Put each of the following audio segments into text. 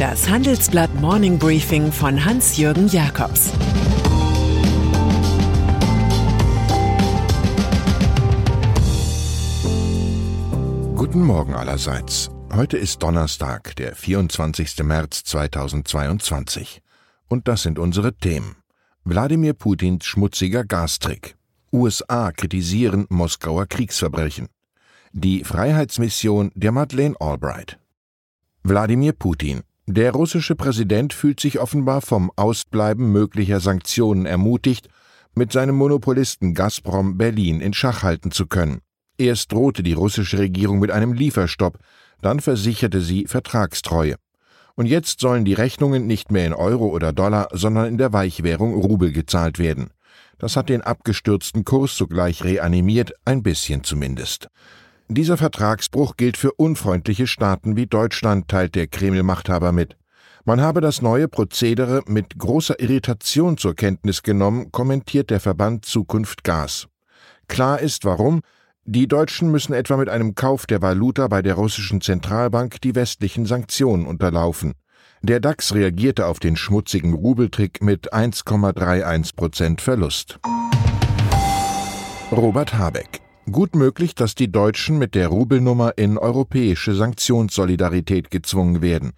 Das Handelsblatt Morning Briefing von Hans-Jürgen Jakobs Guten Morgen allerseits. Heute ist Donnerstag, der 24. März 2022. Und das sind unsere Themen. Wladimir Putins schmutziger Gastrick. USA kritisieren Moskauer Kriegsverbrechen. Die Freiheitsmission der Madeleine Albright. Wladimir Putin. Der russische Präsident fühlt sich offenbar vom Ausbleiben möglicher Sanktionen ermutigt, mit seinem Monopolisten Gazprom Berlin in Schach halten zu können. Erst drohte die russische Regierung mit einem Lieferstopp, dann versicherte sie Vertragstreue. Und jetzt sollen die Rechnungen nicht mehr in Euro oder Dollar, sondern in der Weichwährung Rubel gezahlt werden. Das hat den abgestürzten Kurs sogleich reanimiert, ein bisschen zumindest. Dieser Vertragsbruch gilt für unfreundliche Staaten wie Deutschland, teilt der Kreml-Machthaber mit. Man habe das neue Prozedere mit großer Irritation zur Kenntnis genommen, kommentiert der Verband Zukunft Gas. Klar ist warum, die Deutschen müssen etwa mit einem Kauf der Valuta bei der russischen Zentralbank die westlichen Sanktionen unterlaufen. Der DAX reagierte auf den schmutzigen Rubeltrick mit 1,31 Prozent Verlust. Robert Habeck Gut möglich, dass die Deutschen mit der Rubelnummer in europäische Sanktionssolidarität gezwungen werden.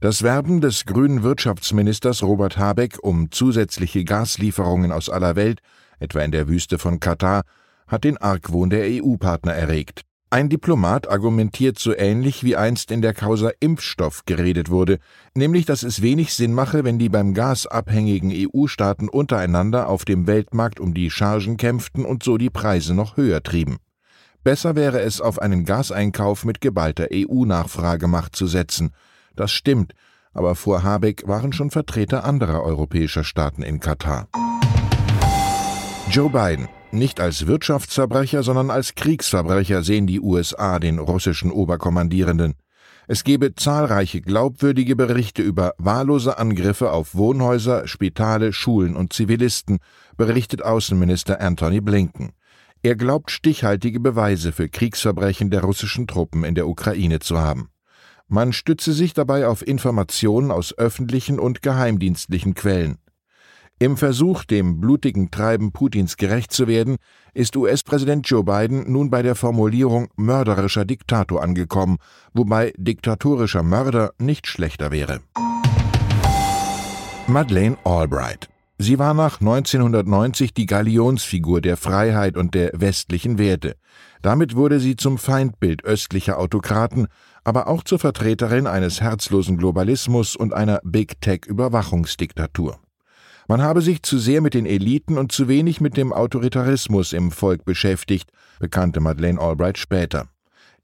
Das Werben des grünen Wirtschaftsministers Robert Habeck um zusätzliche Gaslieferungen aus aller Welt, etwa in der Wüste von Katar, hat den Argwohn der EU-Partner erregt. Ein Diplomat argumentiert so ähnlich wie einst in der Causa Impfstoff geredet wurde, nämlich dass es wenig Sinn mache, wenn die beim Gas abhängigen EU-Staaten untereinander auf dem Weltmarkt um die Chargen kämpften und so die Preise noch höher trieben. Besser wäre es, auf einen Gaseinkauf mit geballter EU-Nachfragemacht zu setzen. Das stimmt, aber vor Habeck waren schon Vertreter anderer europäischer Staaten in Katar. Joe Biden nicht als Wirtschaftsverbrecher, sondern als Kriegsverbrecher sehen die USA den russischen Oberkommandierenden. Es gebe zahlreiche glaubwürdige Berichte über wahllose Angriffe auf Wohnhäuser, Spitale, Schulen und Zivilisten, berichtet Außenminister Anthony Blinken. Er glaubt stichhaltige Beweise für Kriegsverbrechen der russischen Truppen in der Ukraine zu haben. Man stütze sich dabei auf Informationen aus öffentlichen und geheimdienstlichen Quellen. Im Versuch, dem blutigen Treiben Putins gerecht zu werden, ist US-Präsident Joe Biden nun bei der Formulierung mörderischer Diktator angekommen, wobei diktatorischer Mörder nicht schlechter wäre. Madeleine Albright Sie war nach 1990 die Galionsfigur der Freiheit und der westlichen Werte. Damit wurde sie zum Feindbild östlicher Autokraten, aber auch zur Vertreterin eines herzlosen Globalismus und einer Big Tech Überwachungsdiktatur. Man habe sich zu sehr mit den Eliten und zu wenig mit dem Autoritarismus im Volk beschäftigt, bekannte Madeleine Albright später.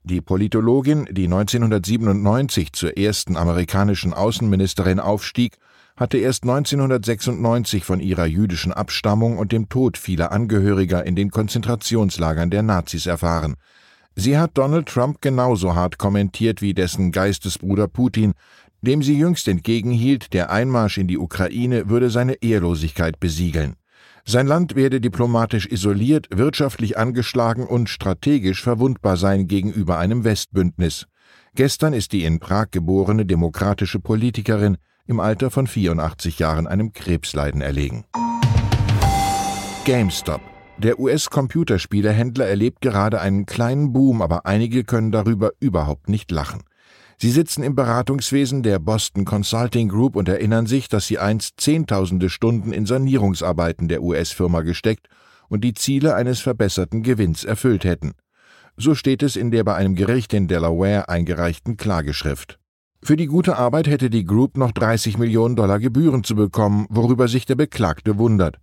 Die Politologin, die 1997 zur ersten amerikanischen Außenministerin aufstieg, hatte erst 1996 von ihrer jüdischen Abstammung und dem Tod vieler Angehöriger in den Konzentrationslagern der Nazis erfahren. Sie hat Donald Trump genauso hart kommentiert wie dessen Geistesbruder Putin, dem sie jüngst entgegenhielt, der Einmarsch in die Ukraine würde seine Ehrlosigkeit besiegeln. Sein Land werde diplomatisch isoliert, wirtschaftlich angeschlagen und strategisch verwundbar sein gegenüber einem Westbündnis. Gestern ist die in Prag geborene demokratische Politikerin im Alter von 84 Jahren einem Krebsleiden erlegen. GameStop. Der US-Computerspielehändler erlebt gerade einen kleinen Boom, aber einige können darüber überhaupt nicht lachen. Sie sitzen im Beratungswesen der Boston Consulting Group und erinnern sich, dass sie einst Zehntausende Stunden in Sanierungsarbeiten der US-Firma gesteckt und die Ziele eines verbesserten Gewinns erfüllt hätten. So steht es in der bei einem Gericht in Delaware eingereichten Klageschrift. Für die gute Arbeit hätte die Group noch 30 Millionen Dollar Gebühren zu bekommen, worüber sich der Beklagte wundert.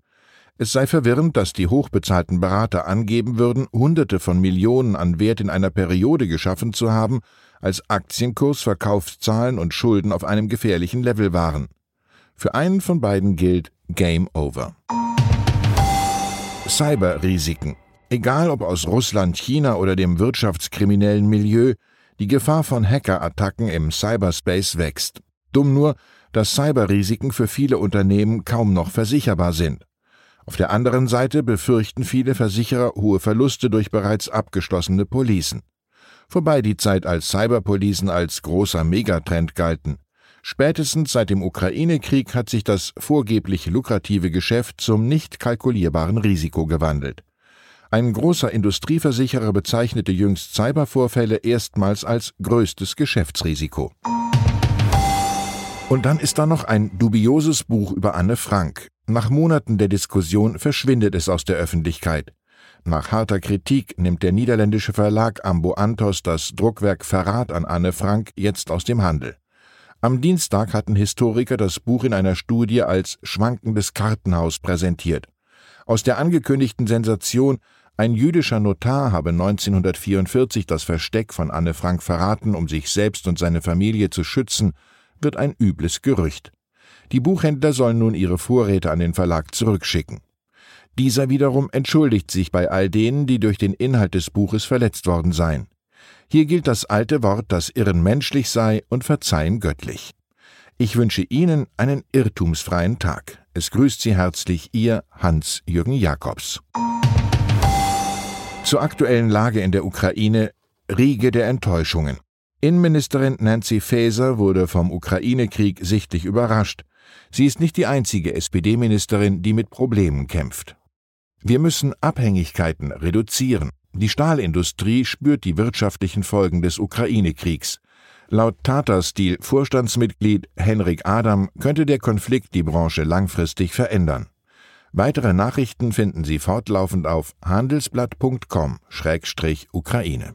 Es sei verwirrend, dass die hochbezahlten Berater angeben würden, Hunderte von Millionen an Wert in einer Periode geschaffen zu haben, als Aktienkurs, Verkaufszahlen und Schulden auf einem gefährlichen Level waren. Für einen von beiden gilt Game Over. Cyberrisiken. Egal ob aus Russland, China oder dem wirtschaftskriminellen Milieu, die Gefahr von Hackerattacken im Cyberspace wächst. Dumm nur, dass Cyberrisiken für viele Unternehmen kaum noch versicherbar sind. Auf der anderen Seite befürchten viele Versicherer hohe Verluste durch bereits abgeschlossene Policen. Vorbei die Zeit, als Cyberpolicen als großer Megatrend galten. Spätestens seit dem Ukraine-Krieg hat sich das vorgeblich lukrative Geschäft zum nicht kalkulierbaren Risiko gewandelt. Ein großer Industrieversicherer bezeichnete jüngst Cybervorfälle erstmals als größtes Geschäftsrisiko. Und dann ist da noch ein dubioses Buch über Anne Frank. Nach Monaten der Diskussion verschwindet es aus der Öffentlichkeit. Nach harter Kritik nimmt der niederländische Verlag Ambo Antos das Druckwerk Verrat an Anne Frank jetzt aus dem Handel. Am Dienstag hatten Historiker das Buch in einer Studie als schwankendes Kartenhaus präsentiert. Aus der angekündigten Sensation ein jüdischer Notar habe 1944 das Versteck von Anne Frank verraten, um sich selbst und seine Familie zu schützen, wird ein übles Gerücht. Die Buchhändler sollen nun ihre Vorräte an den Verlag zurückschicken. Dieser wiederum entschuldigt sich bei all denen, die durch den Inhalt des Buches verletzt worden seien. Hier gilt das alte Wort, dass Irren menschlich sei und Verzeihen göttlich. Ich wünsche Ihnen einen irrtumsfreien Tag. Es grüßt Sie herzlich Ihr Hans-Jürgen Jakobs. Zur aktuellen Lage in der Ukraine Riege der Enttäuschungen. Innenministerin Nancy Faeser wurde vom Ukraine-Krieg sichtlich überrascht. Sie ist nicht die einzige SPD-Ministerin, die mit Problemen kämpft. Wir müssen Abhängigkeiten reduzieren. Die Stahlindustrie spürt die wirtschaftlichen Folgen des Ukraine-Kriegs. Laut Tata Steel Vorstandsmitglied Henrik Adam könnte der Konflikt die Branche langfristig verändern. Weitere Nachrichten finden Sie fortlaufend auf handelsblatt.com-ukraine.